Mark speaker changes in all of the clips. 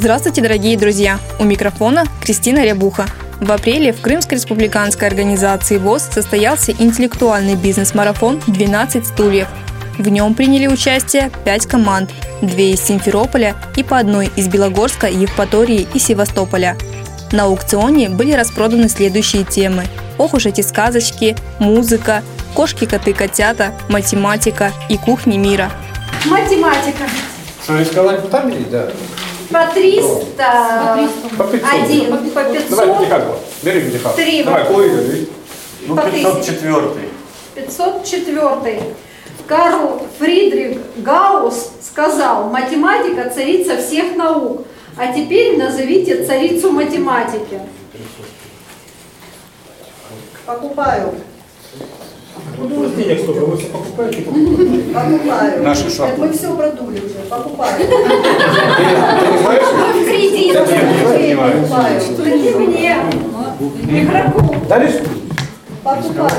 Speaker 1: Здравствуйте, дорогие друзья! У микрофона Кристина Рябуха. В апреле в Крымской республиканской организации ВОЗ состоялся интеллектуальный бизнес-марафон «12 стульев». В нем приняли участие 5 команд, 2 из Симферополя и по одной из Белогорска, Евпатории и Севастополя. На аукционе были распроданы следующие темы. Ох уж эти сказочки, музыка, кошки, коты, котята, математика и кухни мира.
Speaker 2: Математика.
Speaker 3: Что, там или да?
Speaker 2: По 300,
Speaker 3: По 500.
Speaker 2: один, по
Speaker 3: Давай
Speaker 2: 500,
Speaker 3: пятихатку. Бери пятихатку.
Speaker 2: Три.
Speaker 3: Давай, половину.
Speaker 4: Ну,
Speaker 2: По
Speaker 4: 504.
Speaker 2: 504. Карл Фридрих Гаусс сказал, математика царица всех наук. А теперь назовите царицу математики.
Speaker 5: Покупаю.
Speaker 3: Денег столько, вы все покупаете?
Speaker 5: Покупаю.
Speaker 3: Наши
Speaker 5: Так
Speaker 3: шапки.
Speaker 5: мы все продули уже. Покупаю.
Speaker 3: Ты не знаешь?
Speaker 2: В кредит.
Speaker 5: Покупаю.
Speaker 2: Дайте мне, игроку.
Speaker 3: Дальше?
Speaker 5: Покупаю.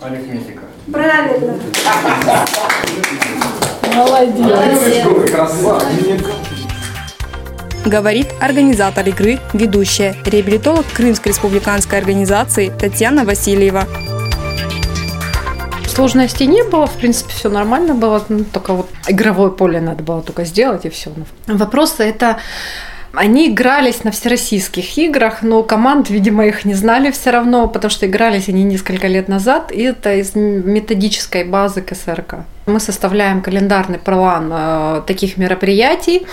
Speaker 4: Арифметика.
Speaker 2: Правильно.
Speaker 3: Красавчик.
Speaker 1: Говорит организатор игры, ведущая, реабилитолог Крымской республиканской организации Татьяна Васильева.
Speaker 6: Сложностей не было, в принципе, все нормально было, ну, только вот игровое поле надо было только сделать и все. Вопросы это они игрались на всероссийских играх, но команд, видимо, их не знали все равно, потому что игрались они несколько лет назад, и это из методической базы КСРК. Мы составляем календарный план э, таких мероприятий,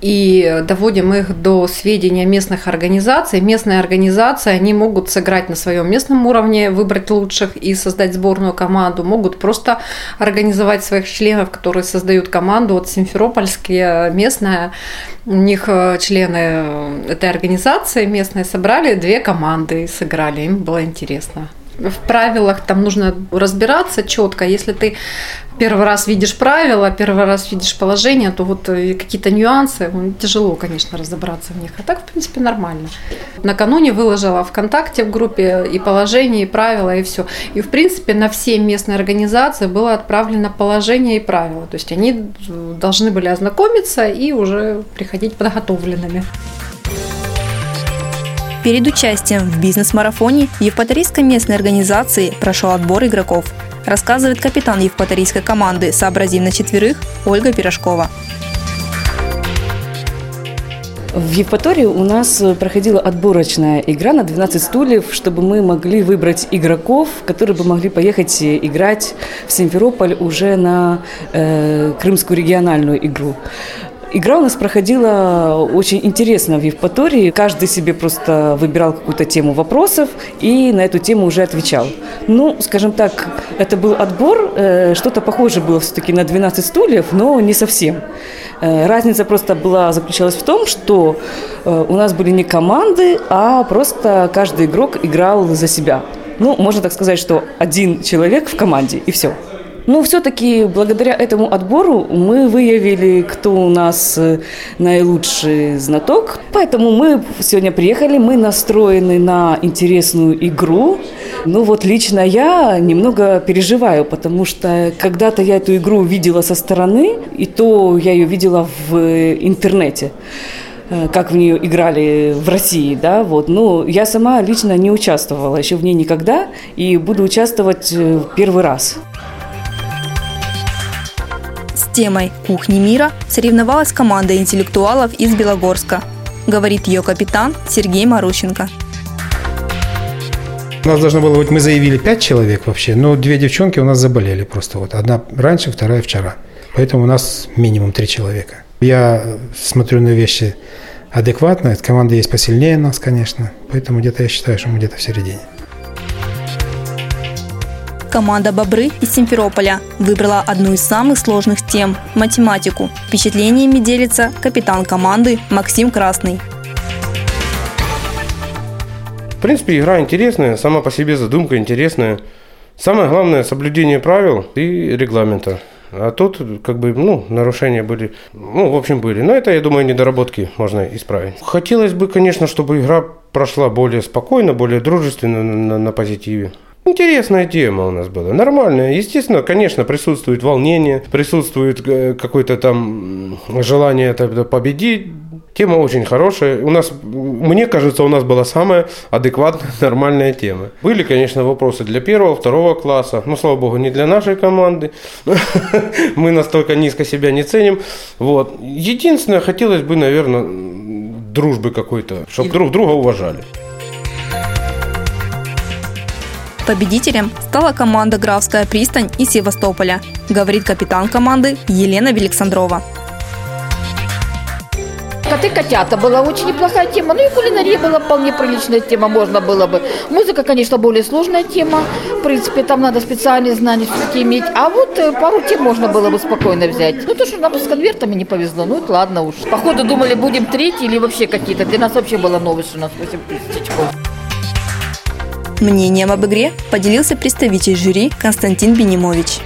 Speaker 6: и доводим их до сведения местных организаций. Местные организации, они могут сыграть на своем местном уровне, выбрать лучших и создать сборную команду, могут просто организовать своих членов, которые создают команду. Вот Симферопольские местная, у них э, члены этой организации местные собрали две команды и сыграли, им было интересно. В правилах там нужно разбираться четко. Если ты первый раз видишь правила, первый раз видишь положение, то вот э, какие-то нюансы, ну, тяжело, конечно, разобраться в них. А так, в принципе, нормально. Накануне выложила ВКонтакте в группе и положение, и правила, и все. И, в принципе, на все местные организации было отправлено положение и правила. То есть они э, должны были ознакомиться и уже приходить подготовленными.
Speaker 1: Перед участием в бизнес-марафоне Евпаторийской местной организации прошел отбор игроков, рассказывает капитан Евпаторийской команды «Сообразим на четверых» Ольга Пирожкова.
Speaker 7: В Евпатории у нас проходила отборочная игра на 12 стульев, чтобы мы могли выбрать игроков, которые бы могли поехать играть в Симферополь уже на э, крымскую региональную игру. Игра у нас проходила очень интересно в Евпатории. Каждый себе просто выбирал какую-то тему вопросов и на эту тему уже отвечал. Ну, скажем так, это был отбор. э, Что-то похоже было все-таки на 12 стульев, но не совсем. Э, Разница просто была заключалась в том, что э, у нас были не команды, а просто каждый игрок играл за себя. Ну, можно так сказать, что один человек в команде, и все. Ну, все-таки благодаря этому отбору мы выявили, кто у нас э, наилучший знаток. Поэтому мы сегодня приехали, мы настроены на интересную игру. Ну вот лично я немного переживаю, потому что когда-то я эту игру видела со стороны, и то я ее видела в э, интернете э, как в нее играли в России, да, вот. Но я сама лично не участвовала еще в ней никогда и буду участвовать первый раз.
Speaker 1: Темой «Кухни мира» соревновалась команда интеллектуалов из Белогорска, говорит ее капитан Сергей Марущенко.
Speaker 8: У нас должно было быть, мы заявили пять человек вообще, но две девчонки у нас заболели просто. Вот одна раньше, вторая вчера. Поэтому у нас минимум три человека. Я смотрю на вещи адекватно. Команда есть посильнее нас, конечно. Поэтому где-то я считаю, что мы где-то в середине.
Speaker 1: Команда «Бобры» из Симферополя выбрала одну из самых сложных тем – математику. Впечатлениями делится капитан команды Максим Красный.
Speaker 3: В принципе, игра интересная, сама по себе задумка интересная. Самое главное – соблюдение правил и регламента. А тут, как бы, ну, нарушения были, ну, в общем, были. Но это, я думаю, недоработки можно исправить. Хотелось бы, конечно, чтобы игра прошла более спокойно, более дружественно, на, на позитиве. Интересная тема у нас была, нормальная. Естественно, конечно, присутствует волнение, присутствует э, какое-то там желание победить. Тема очень хорошая. У нас, мне кажется, у нас была самая адекватная, нормальная тема. Были, конечно, вопросы для первого, второго класса. Но, слава богу, не для нашей команды. Мы настолько низко себя не ценим. Вот. Единственное, хотелось бы, наверное, дружбы какой-то, чтобы друг друга уважали.
Speaker 1: Победителем стала команда «Графская пристань» из Севастополя, говорит капитан команды Елена Великсандрова.
Speaker 4: Коты котята была очень неплохая тема. Ну и кулинария была вполне приличная тема, можно было бы. Музыка, конечно, более сложная тема. В принципе, там надо специальные знания все-таки иметь. А вот э, пару тем можно было бы спокойно взять. Ну то, что нам с конвертами не повезло, ну это ладно уж. Походу думали, будем третий или вообще какие-то. Для нас вообще была новость, что у нас 8 тысяч очков.
Speaker 1: Мнением об игре поделился представитель жюри Константин Бенимович.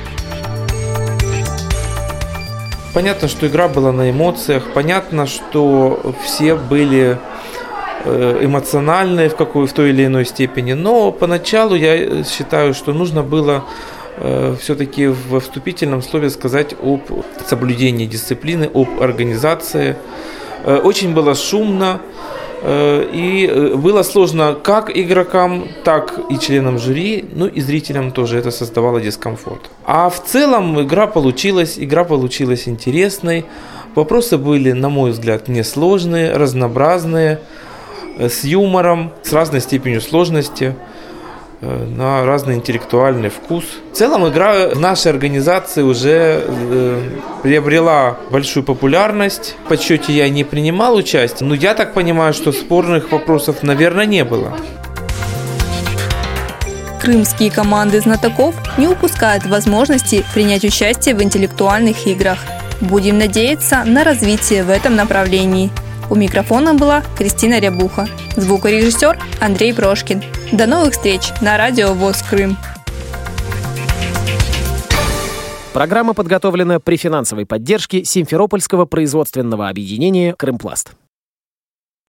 Speaker 9: Понятно, что игра была на эмоциях, понятно, что все были э, эмоциональные в, какой, в той или иной степени, но поначалу я считаю, что нужно было э, все-таки в вступительном слове сказать об соблюдении дисциплины, об организации. Э, очень было шумно, и э, было сложно как игрокам, так и членам жюри, ну и зрителям тоже это создавало дискомфорт. А в целом игра получилась, игра получилась интересной. Вопросы были, на мой взгляд, несложные, разнообразные, э, с юмором, с разной степенью сложности. Э, на разный интеллектуальный вкус. В целом игра в нашей организации уже э, приобрела большую популярность. В подсчете я не принимал участие, но я так понимаю, что спорных вопросов, наверное, не было.
Speaker 1: Крымские команды знатоков не упускают возможности принять участие в интеллектуальных играх. Будем надеяться на развитие в этом направлении. У микрофона была Кристина Рябуха, звукорежиссер Андрей Прошкин. До новых встреч на радио ВОЗ Крым.
Speaker 10: Программа подготовлена при финансовой поддержке Симферопольского производственного объединения «Крымпласт».